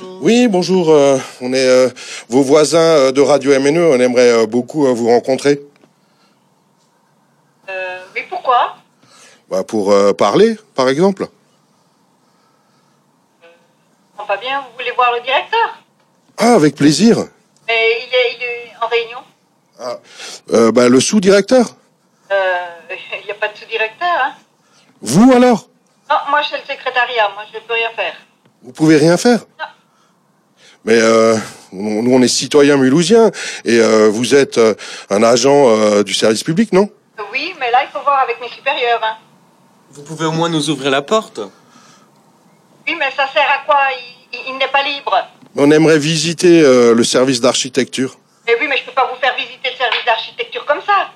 Oui, bonjour. euh, on est euh, vos voisins euh, de Radio MNE. On aimerait euh, beaucoup vous rencontrer oui, pourquoi? Bah, pour parler, par exemple. On pas bien, vous voulez voir le directeur? Ah, avec plaisir. Mais il est, il est en réunion. Euh, bah, le sous-directeur. Il n'y a pas de sous-directeur, hein Vous alors? Non, moi, je suis le secrétariat. Moi, je ne peux rien faire. Vous pouvez rien faire? Non. Mais euh, nous, on est citoyens mulhousiens et euh, vous êtes euh, un agent euh, du service public, non? Oui, mais là, il faut voir avec mes supérieurs, hein. Vous pouvez au moins nous ouvrir la porte Oui, mais ça sert à quoi? Il, il- il n'est pas libre. On aimerait visiter euh, le service d'architecture. Mais oui, mais je peux pas vous faire visiter le service d'architecture comme ça.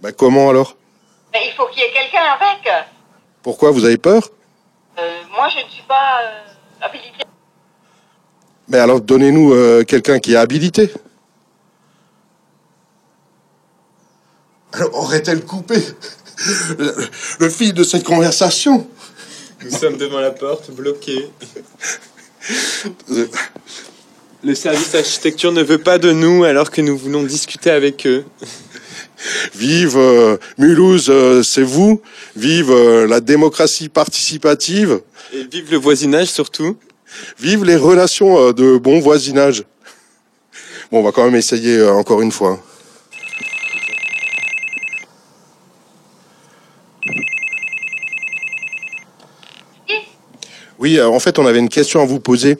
Bah, comment alors? Mais il faut qu'il y ait quelqu'un avec. Pourquoi? Vous avez peur? Euh, moi, je ne suis pas euh, habilitée. Mais alors donnez-nous euh, quelqu'un qui est habilité. Alors, Aurait-elle coupé le, le fil de cette conversation? Nous sommes devant la porte, bloqués. Euh, Le service d'architecture ne veut pas de nous alors que nous voulons discuter avec eux. Vive euh, Mulhouse, euh, c'est vous. Vive euh, la démocratie participative. Et vive le voisinage surtout. Vive les relations euh, de bon voisinage. Bon, on va quand même essayer euh, encore une fois. Oui, euh, en fait, on avait une question à vous poser.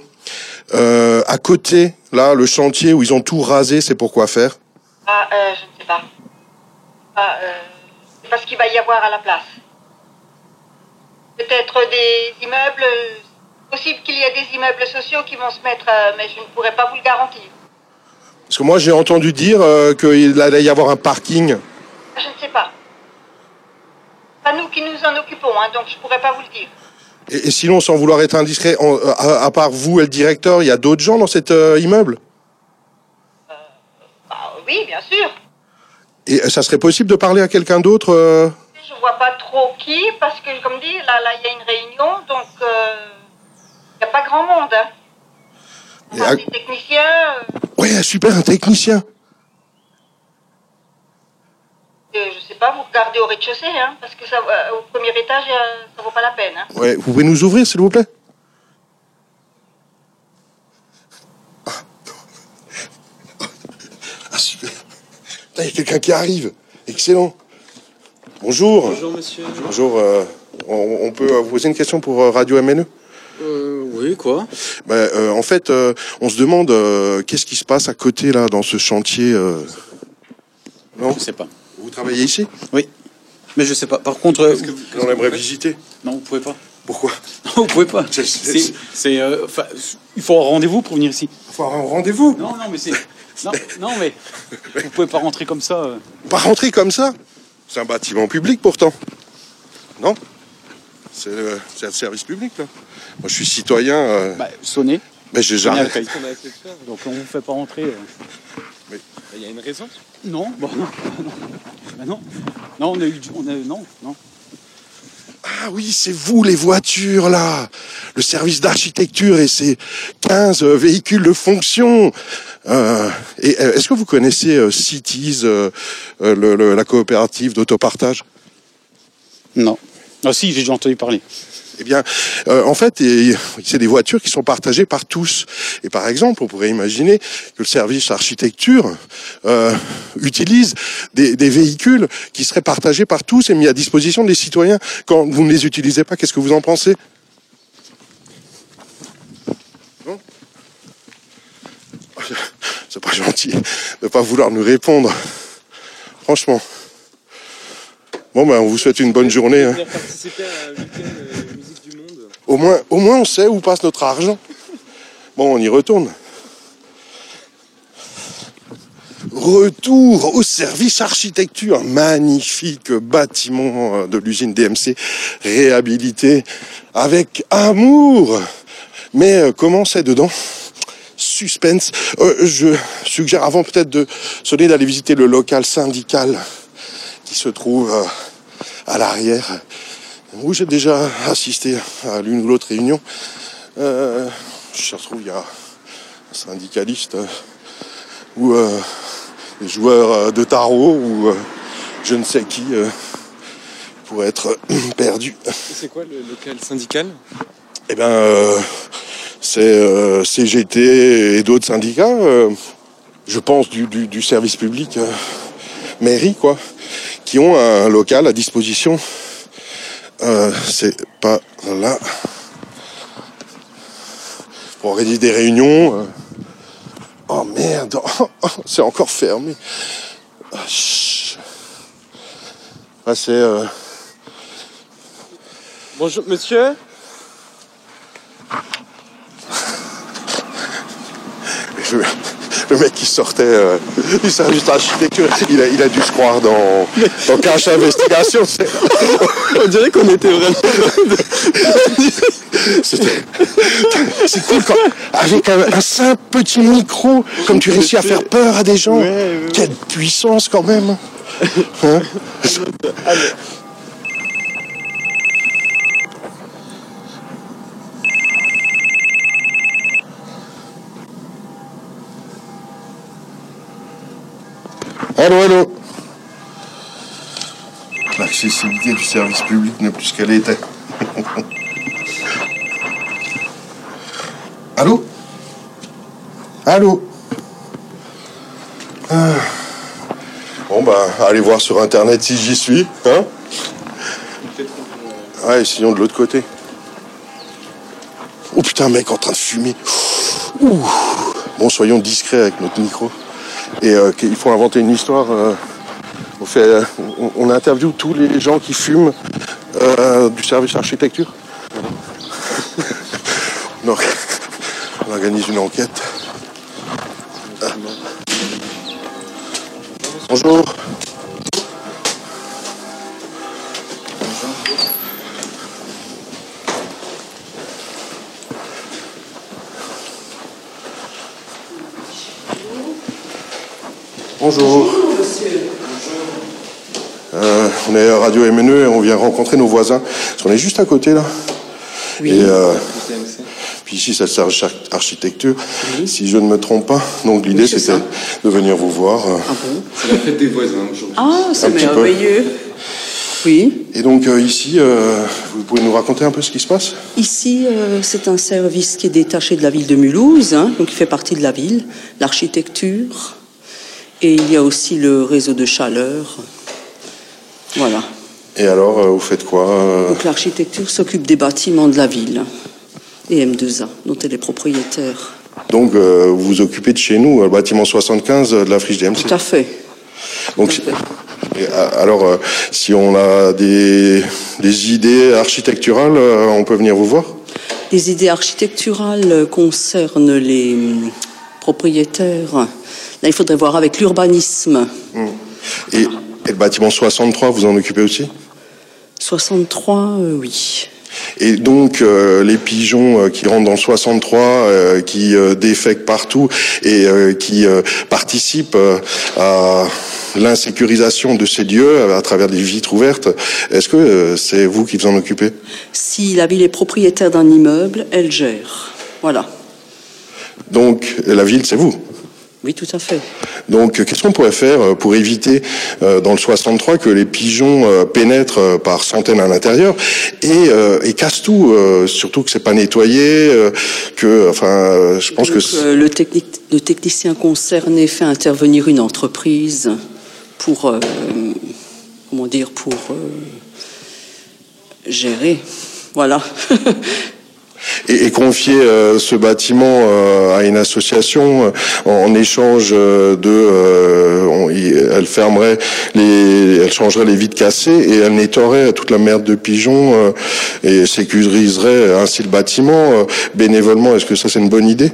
À côté, là, le chantier où ils ont tout rasé, c'est pour quoi faire? Ah, je ne sais pas. Ah, c'est parce qu'il va y avoir à la place. Peut-être des immeubles. Possible qu'il y ait des immeubles sociaux qui vont se mettre, euh, mais je ne pourrais pas vous le garantir. Parce que moi, j'ai entendu dire euh, qu'il allait y avoir un parking. Je ne sais pas. Pas nous qui nous en occupons, hein, donc je ne pourrais pas vous le dire. Et, et sinon, sans vouloir être indiscret, en- euh, à, à part vous et le directeur, il y a d'autres gens dans cet euh, immeuble? Bah, oui, bien sûr. Et ça serait possible de parler à quelqu'un d'autre euh? Je vois pas trop qui, parce que, comme dit, là, là, il y a une réunion, donc n'y a pas grand monde. Hein. Enfin, à- Des techniciens. euh, Ouais, super, un technicien. je sais pas, vous regardez au rez-de-chaussée, hein, parce que ça, euh, au premier étage, euh, ça vaut pas la peine. Hein. Ouais, vous pouvez nous ouvrir, s'il vous plaît? Ah, super. Putain, Il y a quelqu'un qui arrive. Excellent. Bonjour. Bonjour monsieur. Bonjour. euh, on, on peut vous poser une question pour euh, Radio MNE oui, quoi Ben, euh, En fait, euh, on se demande euh, qu'est-ce qui se passe à côté, là, dans ce chantier. euh, Non Je sais pas. Vous travaillez ici Oui. Mais je sais pas. Par contre, euh, On aimerait visiter. non, vous pouvez pas. Pourquoi Non, vous pouvez pas. C'est, c'est, il faut un rendez-vous pour venir ici. Il faut un rendez-vous. Non, non, mais c'est, non, non, mais vous pouvez pas rentrer comme ça. Pas rentrer comme ça. C'est un bâtiment public pourtant. Non C'est le, c'est le service public là. Moi je suis citoyen. euh, Bah, sonnez. mais j'ai jamais. Donc on vous fait pas rentrer. euh. Il y a une raison Non, bah non, non. Non. Non, on a eu, du- on a, non, non. Ah oui, c'est vous les voitures là. Le service d'architecture et ses 15 euh, véhicules de fonction. Euh, et euh, est-ce que vous connaissez euh, Cities, euh, euh, le- le- la coopérative d'autopartage? Non. Ah si, j'ai déjà entendu parler. Eh bien, euh, en fait, c'est des voitures qui sont partagées par tous. Et par exemple, on pourrait imaginer que le service architecture euh, utilise des, des véhicules qui seraient partagés par tous et mis à disposition des citoyens. Quand vous ne les utilisez pas, qu'est-ce que vous en pensez? Non C'est pas gentil de ne pas vouloir nous répondre. Franchement. Bon, ben, on vous souhaite une bonne journée. hein. Euh. Au moins, au moins, on sait où passe notre argent. Bon, on y retourne. Retour au service architecture. Magnifique bâtiment euh, de l'usine DMC réhabilité avec amour. Mais euh, comment c'est dedans? Suspense. Euh, je suggère avant peut-être de sonner d'aller visiter le local syndical qui se trouve à l'arrière où j'ai déjà assisté à l'une ou l'autre réunion. Euh, je retrouve, il y a un syndicaliste euh, ou euh, des joueurs euh, de tarot ou euh, je ne sais qui euh, pourrait être perdu. C'est quoi le local syndical? Eh ben, euh, c'est euh, CGT et d'autres syndicats, euh, je pense du, du- du service public, mairie, quoi, qui ont un local à disposition. Euh, c'est pas là. Pour organiser des réunions. euh. Oh merde, c'est encore fermé. Ah, chut. Ah, c'est. euh, Bonjour monsieur Le, le mec qui sortait euh, du service d'architecture, il a, il a dû se croire dans, dans Cache Investigation. On dirait qu'on était vraiment. C'était c'est cool quand, avec un, un simple petit micro, comme tu réussis à faire peur à des gens. Ouais, ouais, ouais. Quelle puissance quand même. Hein Allô, allô L'accessibilité du service public n'est plus ce qu'elle était. Allô? Allô? Ah. Bon bah, allez voir sur internet si j'y suis, hein? Ouais, sinon de l'autre côté. Oh putain, mec en train de fumer. Ouh. Bon, soyons discrets avec notre micro. Et euh, il faut inventer une histoire. euh, on, fait, euh, on, interviewe tous les gens qui fument euh, du service architecture. on, or- on organise une enquête. Ah. Bonjour. Bonjour. Euh, on est à Radio MNE et on vient rencontrer nos voisins. Parce qu'on est juste à côté là. Et euh, puis ici, service arch- architecture, si je ne me trompe pas. Donc l'idée, Oui, c'est c'était ça. de venir vous voir. euh. Ah bon? C'est la fête des voisins aujourd'hui. Ah, c'est merveilleux. Oui. Et donc euh, ici, euh, vous pouvez nous raconter un peu ce qui se passe? Ici, euh, c'est un service qui est détaché de la ville de Mulhouse, hein, donc il fait partie de la ville, l'architecture, et il y a aussi le réseau de chaleur. Voilà. Et alors, euh, vous faites quoi euh, Donc l'architecture s'occupe des bâtiments de la ville et M2A, dont elle est propriétaire. Donc, euh, vous vous occupez de chez nous, le bâtiment 75 euh, de la friche DMC. Tout à fait. Donc, tout à fait. et, alors, euh, si on a des, des idées architecturales, euh, on peut venir vous voir? Les idées architecturales concernent les hum, propriétaires. Là, il faudrait voir avec l'urbanisme. et, et le bâtiment 63, vous en occupez aussi? 63, euh, oui. Et donc euh, les pigeons euh, qui rentrent dans le 63, euh, qui défèquent partout et qui participent à l'insécurisation de ces lieux à travers des vitres ouvertes, est-ce que c'est vous qui vous en occupez? Si la ville est propriétaire d'un immeuble, elle gère. Voilà. Donc la ville, c'est vous? Oui, tout à fait. Donc qu'est-ce qu'on pourrait faire euh, pour éviter euh, dans le 63 que les pigeons euh, pénètrent par centaines à l'intérieur et, euh, et cassent tout, surtout que c'est pas nettoyé, que enfin je pense que Donc, euh, le, technique, le technicien concerné fait intervenir une entreprise pour, comment dire, pour gérer. Voilà. et, et confier euh, ce bâtiment euh, à une association euh, en, en échange euh, de euh, on- il- elle fermerait les elle changerait les vitres cassées et elle nettoierait toute la merde de pigeons euh, et sécuriserait ainsi le bâtiment. Euh, bénévolement est-ce que ça c'est une bonne idée?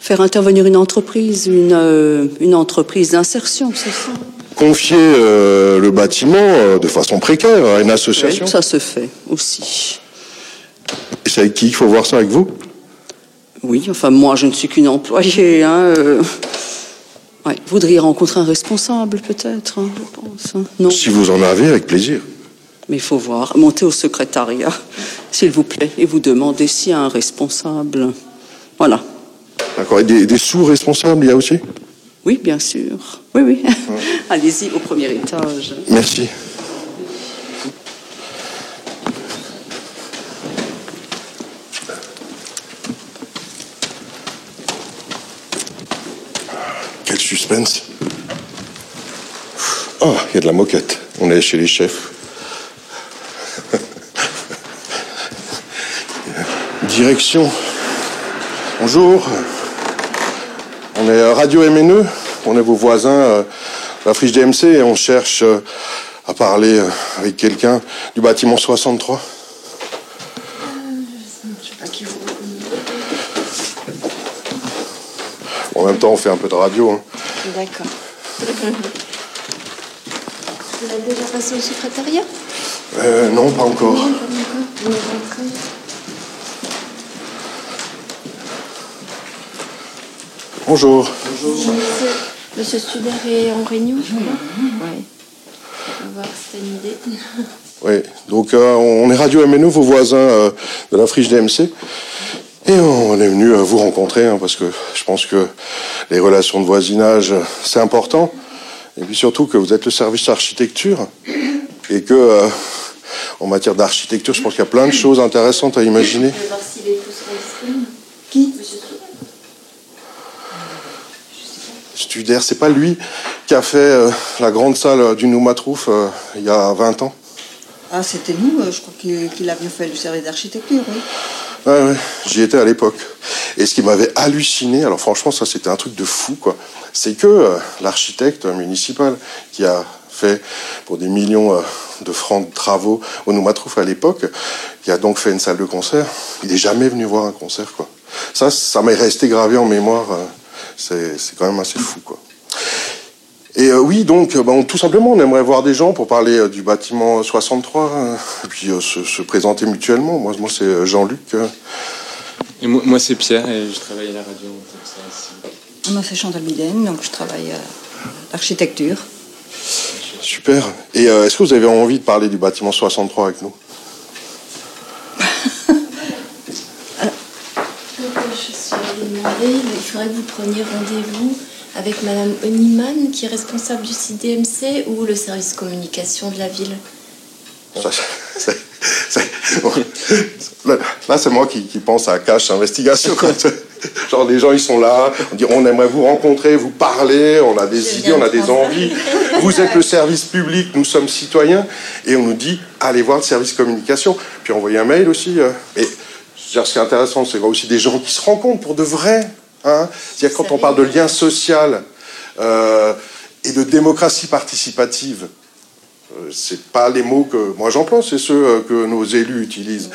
Faire intervenir une entreprise, une, euh, une entreprise d'insertion, c'est ça? Confier euh, le bâtiment euh, de façon précaire à une association. Oui, Ça se fait aussi. Et c'est avec qui il faut voir ça avec vous? Oui, enfin moi je ne suis qu'une employée. Hein, euh. Ouais, vous voudriez rencontrer un responsable peut-être, hein, je pense. hein. Non, si vous en avez avec plaisir mais il faut voir. Montez au secrétariat, s'il vous plaît, et vous demandez s'il y a un responsable. Voilà. D'accord. Et des, des sous-responsables, il y a aussi? Oui, bien sûr. Oui, oui. Allez-y au premier étage. Merci. Suspense. Oh, il y a de la moquette. On est chez les chefs. Direction. Bonjour. On est Radio MNE. On est vos voisins, euh, la friche DMC, et on cherche euh, à parler euh, avec quelqu'un du bâtiment 63. En même temps, on fait un peu de radio. hein. D'accord. Vous êtes déjà passé au secrétariat Euh, non, pas encore. Rentré Bonjour. Monsieur, Monsieur Studer est en réunion, je crois. Oui. On va voir si t'as une idée. Oui, donc euh, on est Radio MNE, vos voisins euh, de la friche DMC. Et on est venu euh, vous rencontrer hein, parce que je pense que les relations de voisinage, euh, c'est important. Et puis surtout que vous êtes le service architecture et que euh, en matière d'architecture, je pense qu'il y a plein de choses intéressantes à imaginer. Je vais voir si les tous sont disponibles. Qui? Monsieur Studer. Studer, c'est pas lui qui a fait euh, la grande salle du Noumatrouf euh, il y a 20 ans Ah, c'était nous, euh, je crois qu'il qu'il a bien fait le service d'architecture, oui. Ouais, j'y étais à l'époque. Et ce qui m'avait halluciné, alors franchement, ça c'était un truc de fou, quoi, c'est que euh, l'architecte municipal qui a fait pour des millions euh, de francs de travaux au Noumatrouf à l'époque, qui a donc fait une salle de concert, il n'est jamais venu voir un concert, quoi. Ça, ça m'est resté gravé en mémoire. euh, c'est c'est quand même assez fou, quoi. Et euh, oui, donc, euh, ben, tout simplement, on aimerait voir des gens pour parler euh, du bâtiment 63, euh, et puis euh, se, se présenter mutuellement. Moi, moi c'est Jean-Luc. euh, Et moi, moi, c'est Pierre et je travaille à la radio. comme ça. Moi, c'est Chantal Biden, donc je travaille à l'architecture. Super. Et euh, est-ce que vous avez envie de parler du bâtiment 63 avec nous? Euh, je suis demander, il faudrait que vous preniez rendez-vous avec Madame Oniman, qui est responsable du CDMC, ou le service communication de la ville. Ça, c'est- c'est- bon. Là, c'est moi qui, qui pense à cache investigation. Genre, les gens, ils sont là, on dit, on aimerait vous rencontrer, vous parler, on a des Je idées, on a de des envies. Vous êtes le service public, nous sommes citoyens, et on nous dit, allez voir le service communication, puis envoyer un mail aussi. euh. Et ce qui est intéressant, c'est voir aussi des gens qui se rencontrent pour de vrai. Hein? C'est-à-dire, quand on parle de lien social euh, et de démocratie participative, euh, c'est pas les mots que moi j'emploie, c'est ceux euh, que nos élus utilisent.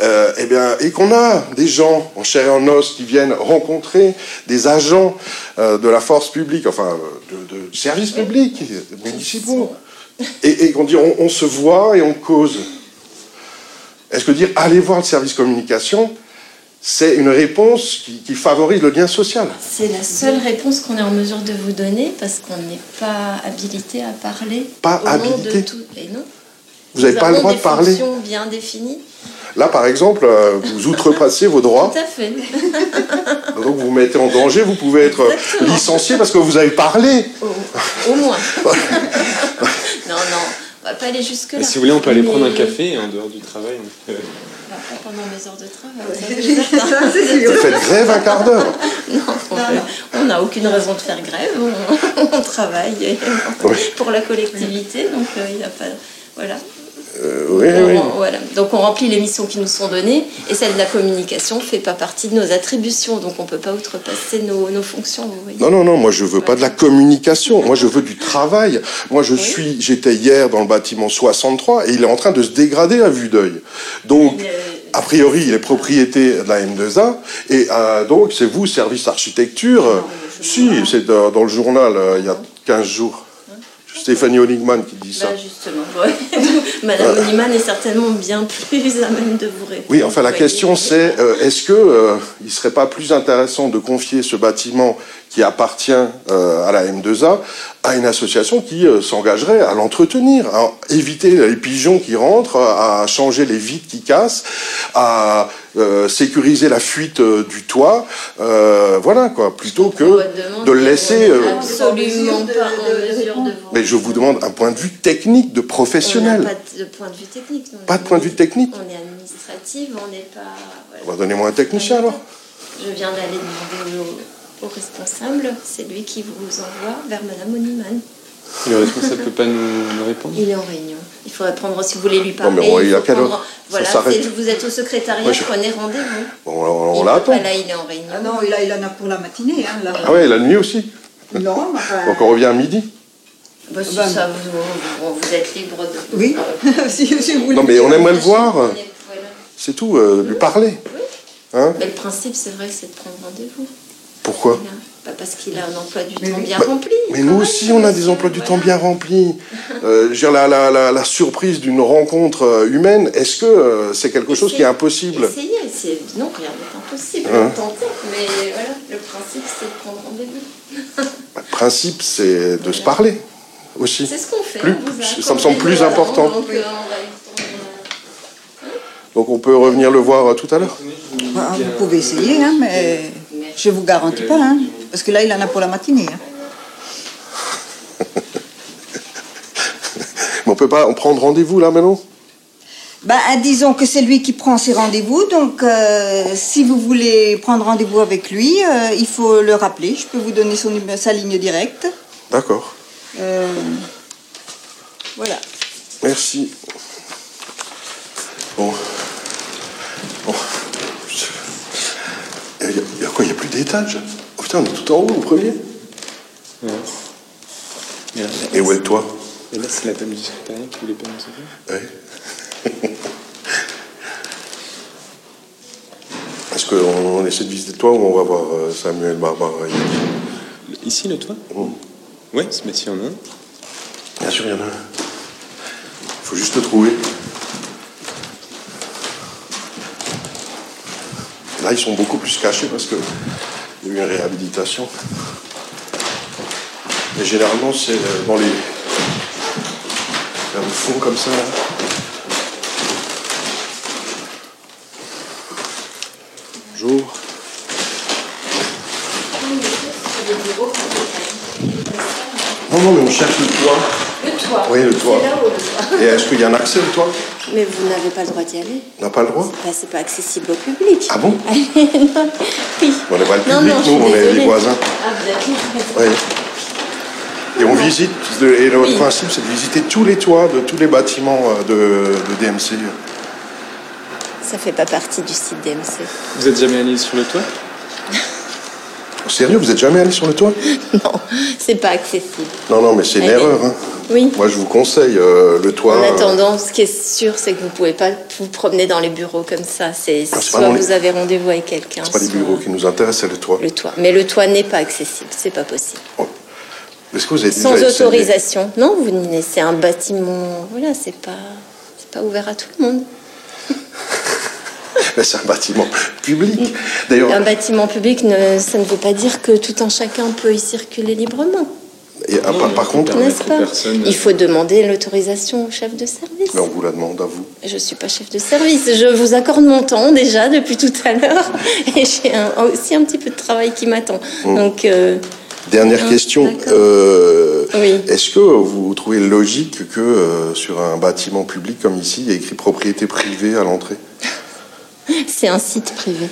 Euh, eh bien, et qu'on a des gens en chair et en os qui viennent rencontrer des agents euh, de la force publique, enfin de, de services publics municipaux, et, et qu'on dit on, on se voit et on cause. Est-ce que dire allez voir le service communication, c'est une réponse qui, qui favorise le lien social C'est la seule réponse qu'on est en mesure de vous donner parce qu'on n'est pas habilité à parler. Pas au nom habilité de tout. Et non. Vous n'avez pas le droit de parler. fonctions bien définies. Là, par exemple, euh, vous outrepassez vos droits. Tout à fait. Donc vous vous mettez en danger, vous pouvez être Exactement. licencié parce que vous avez parlé. Au, au moins. non, non, on va pas aller jusque-là. Si vous voulez, on peut aller Mais- prendre un café en dehors du travail. Pas pendant mes heures de travail. Vous faites grève un quart d'heure. Non, on fait- on n'a aucune raison de faire grève. On, on travaille et- Oui. pour la collectivité, donc euh, il n'y a pas. Voilà. Euh, oui, On- oui. voilà. Donc on remplit les missions qui nous sont données et celle de la communication fait pas partie de nos attributions, donc on peut pas outrepasser nos, nos fonctions. Vous voyez. Non, non, non, moi je veux pas de la communication, moi je veux du travail. Moi je suis, j'étais hier dans le bâtiment 63 et il est en train de se dégrader à vue d'œil. Donc, Mais, euh, a priori, il est propriété de la M2A et euh, donc c'est vous, service architecture. euh, si, c'est dans, dans le journal euh, il y a 15 jours. Stéphanie Honigman qui dit ça. bah, justement, ouais. Madame Oniman est certainement bien plus à même de vous répondre. Oui, enfin la question c'est euh, est-ce que euh, il serait pas plus intéressant de confier ce bâtiment qui appartient euh, à la M2A à une association qui euh, s'engagerait à l'entretenir, à éviter les pigeons qui rentrent, à changer les vitres qui cassent, à euh, sécuriser la fuite euh, du toit, euh, voilà quoi, plutôt que de le laisser. euh, Absolument pas en mesure de vous. mais je vous demande un point de vue technique, de On professionnel. pas de point de vue technique. nous. Pas de point de vue technique On est administrative, on n'est pas. voilà. Bah, Donnez-moi un technicien alors. Je viens d'aller demander au, responsable, c'est lui qui vous envoie vers Madame Oniman. Le responsable peut pas nous, répondre? Il est en réunion. Il faudrait prendre, si vous voulez lui Non, mais parler. on- il il est à faut quelle heure? Prendre- Ça Voilà, vous êtes au secrétariat, Ouais, je- prenez rendez-vous. Bon, on, on Il est l'attend. pas là, il est en réunion. Ah non, là, il en a pour la matinée. Hein, là. Ah ouais, la nuit aussi. Non, enfin, Donc on revient à midi. Bah, si Ben, ça, vous, vous- vous êtes libre de. Oui, si, si vous voulez. Non mais on aimerait le voir. Voilà. C'est tout, euh, lui parler. Hein? Mais le principe, c'est vrai, c'est de prendre rendez-vous. Pourquoi. Bah, parce qu'il a un emploi du Mais temps bien Bah, rempli. Mais nous aussi, on a des emplois du voilà. temps bien remplis. Euh, dire, la, la, la, la surprise d'une rencontre euh, humaine, est-ce que euh, c'est quelque chose qui est impossible Essayez, c'est... non, rien n'est impossible, Hein tentez, mais voilà, le principe c'est de prendre rendez-vous. Le principe, c'est de se parler aussi. C'est ce qu'on fait. Plus- on vous a ça me semble plus important. Donc, euh, on va y retourner. Donc on peut revenir le voir tout à l'heure. Ah, vous pouvez essayer, hein, mais je vous garantis pas. Hein, parce que là, il en a pour la matinée. Hein. Mais on peut pas on prendre rendez-vous là maintenant? Ben, euh, disons que c'est lui qui prend ses rendez-vous. Donc, euh, si vous voulez prendre rendez-vous avec lui, euh, il faut le rappeler. Je peux vous donner son, sa ligne directe. D'accord. Euh, voilà. Merci. Bon. Il y, a- il Oh putain, on est tout en haut, au premier Ouais. Et là, Et où est le toit et là, c'est la dame du secrétariat qui voulait pas nous aider. Ouais. Est-ce qu'on on essaie de visiter le toit ou on va voir euh, Samuel, Barbara Ici, le toit Oh. Ouais, c'est- mais s'il y en a un. Bien sûr, il y en a un. Il faut juste le trouver. Là, ils sont beaucoup plus cachés parce qu'il y a eu une réhabilitation. Et généralement, c'est euh, dans les. vers le fond comme ça. Bonjour. Non, non, mais on cherche le toit. Le toit. Oui, le toit. Et est-ce qu'il y a un accès au toit? Mais vous n'avez pas le droit d'y aller. On n'a pas le droit Bah, c'est pas accessible au public. Ah bon Allez, non. Oui. On n'est pas le public, non, nous, on est les voisins. Ah, vous avez. Oui. Et on visite, et le Oui. principe c'est de visiter tous les toits de tous les bâtiments euh, de, de DMC. Ça fait pas partie du site DMC. Vous êtes jamais allé sur le toit? Sérieux, vous êtes jamais allé sur le toit? Non, c'est pas accessible. Non, non, mais c'est une Allez. erreur. hein. Oui. Moi, je vous conseille euh, le toit. En euh, attendant, ce qui est sûr, c'est que vous pouvez pas vous promener dans les bureaux comme ça. C'est soit les- vous avez rendez-vous avec quelqu'un, c'est pas les bureaux qui nous intéressent, c'est le toit. le toit. Mais le toit n'est pas accessible, c'est pas possible. Est-ce que vous avez Sans autorisation. Non, vous c'est un bâtiment. Voilà, c'est pas, c'est pas ouvert à tout le monde. Mais c'est un bâtiment public. D'ailleurs, Un bâtiment public, ne- ça ne veut pas dire que tout un chacun peut y circuler librement, et, ah, par, par contre, pas Il faut demander l'autorisation au chef de service. mais on vous la demande à vous. Je suis pas chef de service. Je vous accorde mon temps déjà depuis tout à l'heure. Et j'ai un- aussi un petit peu de travail qui m'attend. Donc, euh, Dernière Ah, question. euh, Oui. Est-ce que vous trouvez logique que euh, sur un bâtiment public comme ici, il y ait écrit propriété privée à l'entrée? C'est un site privé,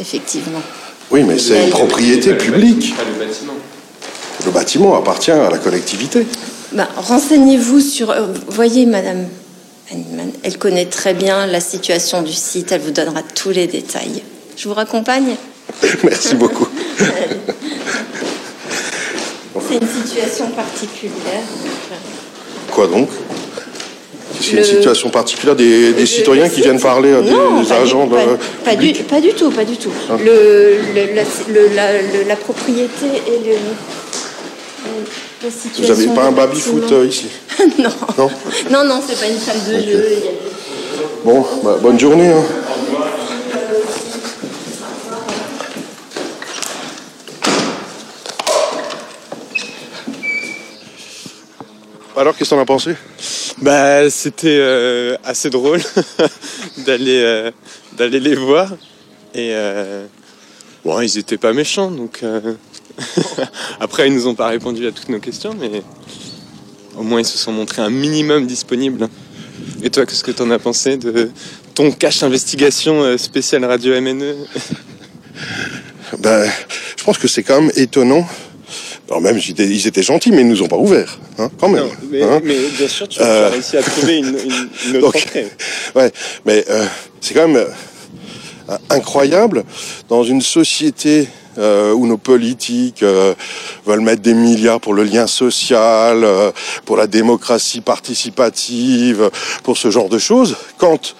effectivement. Oui, mais c'est une propriété publique. Pas le bâtiment. Le bâtiment appartient à la collectivité. Bah, Renseignez-vous sur. euh, voyez, Madame Hanneman, elle connaît très bien la situation du site. Elle vous donnera tous les détails. Je vous raccompagne? Merci beaucoup. C'est une situation particulière. Quoi donc? C'est une situation particulière des, citoyens qui viennent parler à des, Non, des du- agents pas, de, pas du, publics pas du tout, pas du tout. Ah. Le, le- la, le- la- le- la propriété et le, vous n'avez pas un baby-foot euh, ici Non. Non, non, c'est pas une salle de jeu. Bon, bah, bonne journée. Hein. Alors, qu'est-ce que t'en as pensé? Bah, c'était euh, assez drôle d'aller euh, d'aller les voir et bon, ils étaient pas méchants donc euh, Après, ils nous ont pas répondu à toutes nos questions, mais au moins ils se sont montrés un minimum disponibles. Et toi, qu'est-ce que t'en as pensé de ton cache investigation euh, spéciale radio MNE Ben, je pense que c'est quand même étonnant. Alors même, ils étaient, ils étaient gentils, mais ils nous ont pas ouvert, hein, quand même. Non, mais, hein. mais bien sûr, tu, Euh, as réussi à trouver une, une- une autre Donc, entrée. Ouais, mais euh, c'est quand même euh, incroyable dans une société euh, où nos politiques euh, veulent mettre des milliards pour le lien social, euh, pour la démocratie participative, pour ce genre de choses. Quand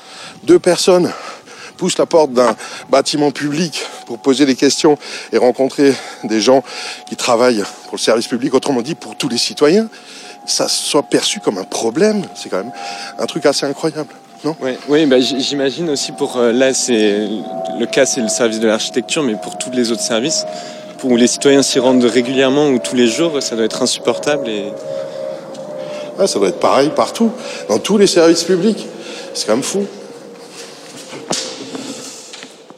deux personnes poussent la porte d'un bâtiment public pour poser des questions et rencontrer des gens qui travaillent pour le service public, autrement dit pour tous les citoyens, ça soit perçu comme un problème, c'est quand même un truc assez incroyable, non oui, bah, j'imagine aussi pour euh, là, c'est le cas, c'est le service de l'architecture, mais pour tous les autres services, pour où les citoyens s'y rendent régulièrement ou tous les jours, ça doit être insupportable. Et Ah, ça doit être pareil partout, dans tous les services publics. C'est quand même fou.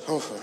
Enfin.